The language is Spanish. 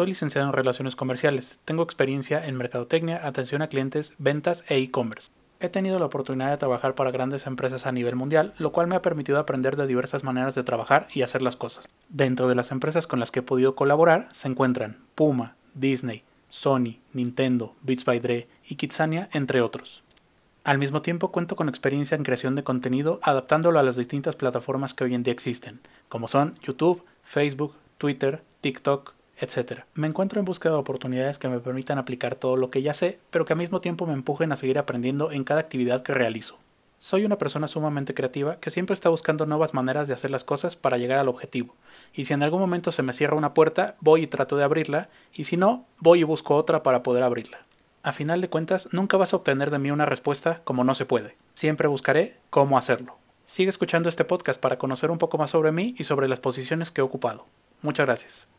Soy licenciado en Relaciones Comerciales. Tengo experiencia en mercadotecnia, atención a clientes, ventas e e-commerce. He tenido la oportunidad de trabajar para grandes empresas a nivel mundial, lo cual me ha permitido aprender de diversas maneras de trabajar y hacer las cosas. Dentro de las empresas con las que he podido colaborar se encuentran Puma, Disney, Sony, Nintendo, Beats by Dre y Kitsania, entre otros. Al mismo tiempo cuento con experiencia en creación de contenido adaptándolo a las distintas plataformas que hoy en día existen, como son YouTube, Facebook, Twitter, TikTok, etc. Me encuentro en búsqueda de oportunidades que me permitan aplicar todo lo que ya sé, pero que al mismo tiempo me empujen a seguir aprendiendo en cada actividad que realizo. Soy una persona sumamente creativa que siempre está buscando nuevas maneras de hacer las cosas para llegar al objetivo, y si en algún momento se me cierra una puerta, voy y trato de abrirla, y si no, voy y busco otra para poder abrirla. A final de cuentas, nunca vas a obtener de mí una respuesta como no se puede. Siempre buscaré cómo hacerlo. Sigue escuchando este podcast para conocer un poco más sobre mí y sobre las posiciones que he ocupado. Muchas gracias.